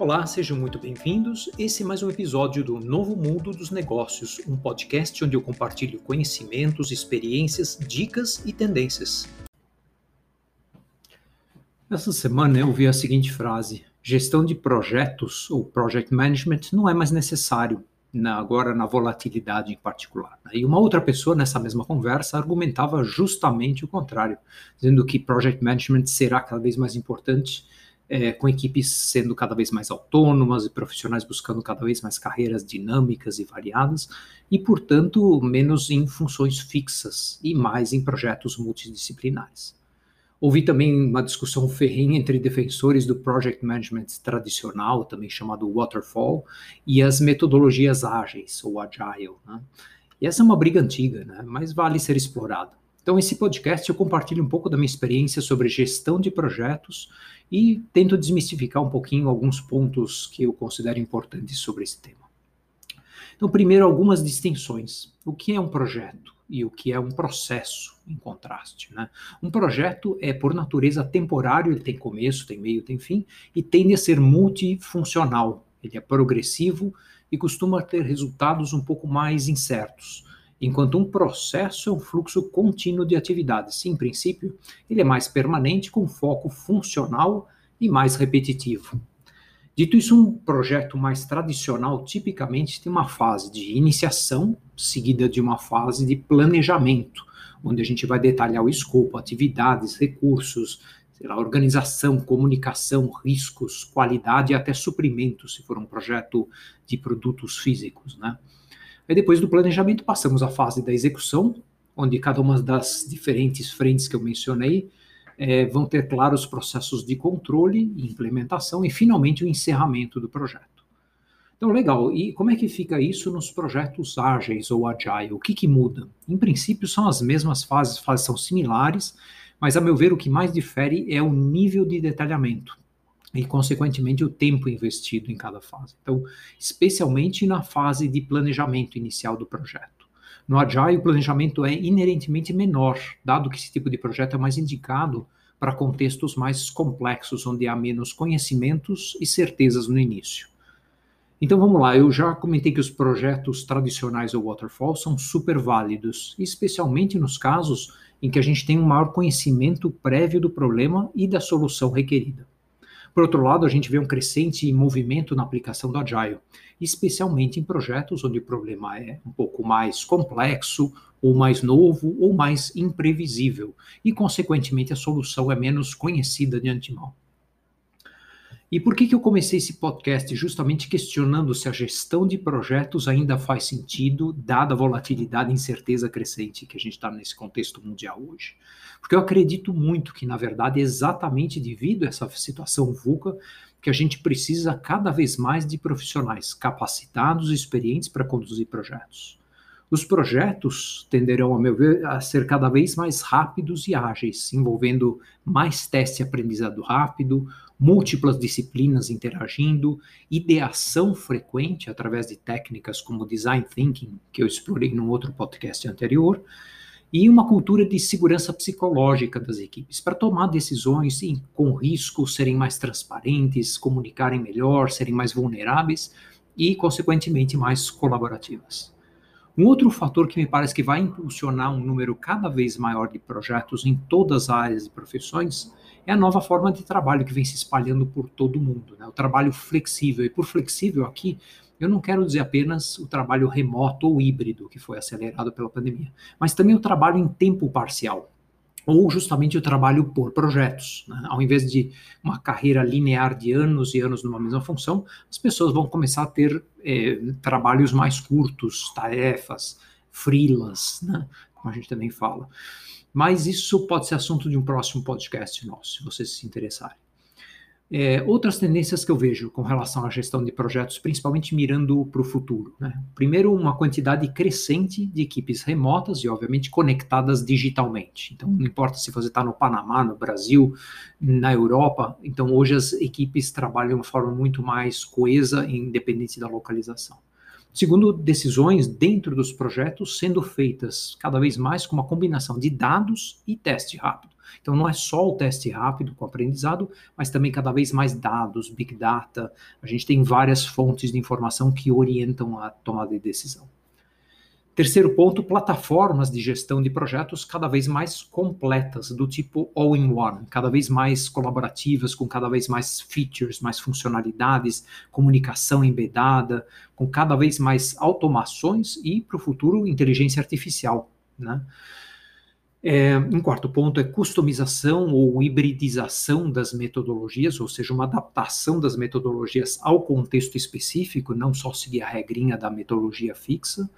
Olá, sejam muito bem-vindos. Esse é mais um episódio do Novo Mundo dos Negócios, um podcast onde eu compartilho conhecimentos, experiências, dicas e tendências. Essa semana eu vi a seguinte frase: gestão de projetos ou project management não é mais necessário, na, agora na volatilidade em particular. E uma outra pessoa nessa mesma conversa argumentava justamente o contrário, dizendo que project management será cada vez mais importante é, com equipes sendo cada vez mais autônomas e profissionais buscando cada vez mais carreiras dinâmicas e variadas, e, portanto, menos em funções fixas e mais em projetos multidisciplinares. Ouvi também uma discussão ferrenha entre defensores do project management tradicional, também chamado waterfall, e as metodologias ágeis, ou agile. Né? E essa é uma briga antiga, né? mas vale ser explorada. Então, esse podcast eu compartilho um pouco da minha experiência sobre gestão de projetos e tento desmistificar um pouquinho alguns pontos que eu considero importantes sobre esse tema. Então, primeiro, algumas distinções. O que é um projeto e o que é um processo, em contraste? Né? Um projeto é, por natureza, temporário, ele tem começo, tem meio, tem fim, e tende a ser multifuncional. Ele é progressivo e costuma ter resultados um pouco mais incertos enquanto um processo é um fluxo contínuo de atividades. Em princípio, ele é mais permanente, com foco funcional e mais repetitivo. Dito isso, um projeto mais tradicional tipicamente tem uma fase de iniciação, seguida de uma fase de planejamento, onde a gente vai detalhar o escopo, atividades, recursos, lá, organização, comunicação, riscos, qualidade e até suprimento, se for um projeto de produtos físicos, né? Aí depois do planejamento passamos à fase da execução, onde cada uma das diferentes frentes que eu mencionei é, vão ter claros processos de controle e implementação e finalmente o encerramento do projeto. Então, legal. E como é que fica isso nos projetos ágeis ou agile? O que, que muda? Em princípio, são as mesmas fases, fases são similares, mas a meu ver o que mais difere é o nível de detalhamento e, consequentemente, o tempo investido em cada fase. Então, especialmente na fase de planejamento inicial do projeto. No Agile, o planejamento é inerentemente menor, dado que esse tipo de projeto é mais indicado para contextos mais complexos, onde há menos conhecimentos e certezas no início. Então vamos lá, eu já comentei que os projetos tradicionais ou waterfall são super válidos, especialmente nos casos em que a gente tem um maior conhecimento prévio do problema e da solução requerida. Por outro lado, a gente vê um crescente movimento na aplicação do Agile, especialmente em projetos onde o problema é um pouco mais complexo, ou mais novo, ou mais imprevisível, e, consequentemente, a solução é menos conhecida de antemão. E por que, que eu comecei esse podcast justamente questionando se a gestão de projetos ainda faz sentido, dada a volatilidade e incerteza crescente que a gente está nesse contexto mundial hoje? Porque eu acredito muito que, na verdade, é exatamente devido a essa situação VUCA que a gente precisa cada vez mais de profissionais capacitados e experientes para conduzir projetos. Os projetos tenderão, a meu ver, a ser cada vez mais rápidos e ágeis, envolvendo mais teste e aprendizado rápido, múltiplas disciplinas interagindo, ideação frequente através de técnicas como design thinking, que eu explorei num outro podcast anterior, e uma cultura de segurança psicológica das equipes, para tomar decisões com risco, serem mais transparentes, comunicarem melhor, serem mais vulneráveis e, consequentemente, mais colaborativas. Um outro fator que me parece que vai impulsionar um número cada vez maior de projetos em todas as áreas e profissões é a nova forma de trabalho que vem se espalhando por todo o mundo, né? o trabalho flexível. E por flexível aqui, eu não quero dizer apenas o trabalho remoto ou híbrido, que foi acelerado pela pandemia, mas também o trabalho em tempo parcial, ou justamente o trabalho por projetos. Né? Ao invés de uma carreira linear de anos e anos numa mesma função, as pessoas vão começar a ter é, trabalhos mais curtos, tarefas, frilas, né? como a gente também fala. Mas isso pode ser assunto de um próximo podcast nosso, se vocês se interessarem. É, outras tendências que eu vejo com relação à gestão de projetos, principalmente mirando para o futuro. Né? Primeiro, uma quantidade crescente de equipes remotas e, obviamente, conectadas digitalmente. Então, não importa se você está no Panamá, no Brasil, na Europa, então hoje as equipes trabalham de uma forma muito mais coesa, independente da localização. Segundo, decisões dentro dos projetos sendo feitas cada vez mais com uma combinação de dados e teste rápido. Então, não é só o teste rápido com aprendizado, mas também cada vez mais dados, big data. A gente tem várias fontes de informação que orientam a tomada de decisão. Terceiro ponto, plataformas de gestão de projetos cada vez mais completas, do tipo all-in-one, cada vez mais colaborativas, com cada vez mais features, mais funcionalidades, comunicação embedada, com cada vez mais automações e, para o futuro, inteligência artificial. Né? É, um quarto ponto é customização ou hibridização das metodologias, ou seja, uma adaptação das metodologias ao contexto específico, não só seguir a regrinha da metodologia fixa.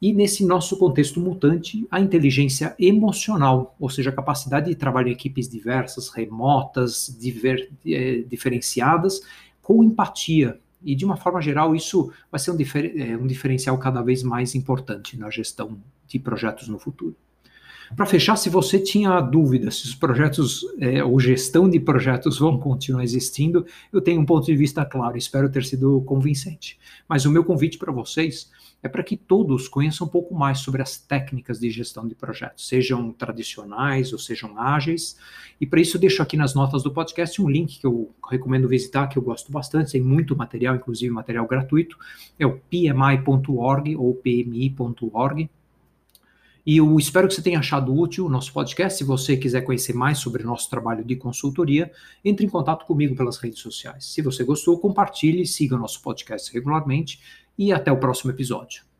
E nesse nosso contexto mutante, a inteligência emocional, ou seja, a capacidade de trabalhar em equipes diversas, remotas, diver, é, diferenciadas, com empatia. E de uma forma geral, isso vai ser um, difer é, um diferencial cada vez mais importante na gestão de projetos no futuro. Para fechar, se você tinha dúvida se os projetos é, ou gestão de projetos vão continuar existindo, eu tenho um ponto de vista claro, espero ter sido convincente. Mas o meu convite para vocês é para que todos conheçam um pouco mais sobre as técnicas de gestão de projetos, sejam tradicionais ou sejam ágeis. E para isso, deixo aqui nas notas do podcast um link que eu recomendo visitar, que eu gosto bastante, tem muito material, inclusive material gratuito, é o pmi.org ou pmi.org. E eu espero que você tenha achado útil o nosso podcast. Se você quiser conhecer mais sobre nosso trabalho de consultoria, entre em contato comigo pelas redes sociais. Se você gostou, compartilhe, siga nosso podcast regularmente e até o próximo episódio.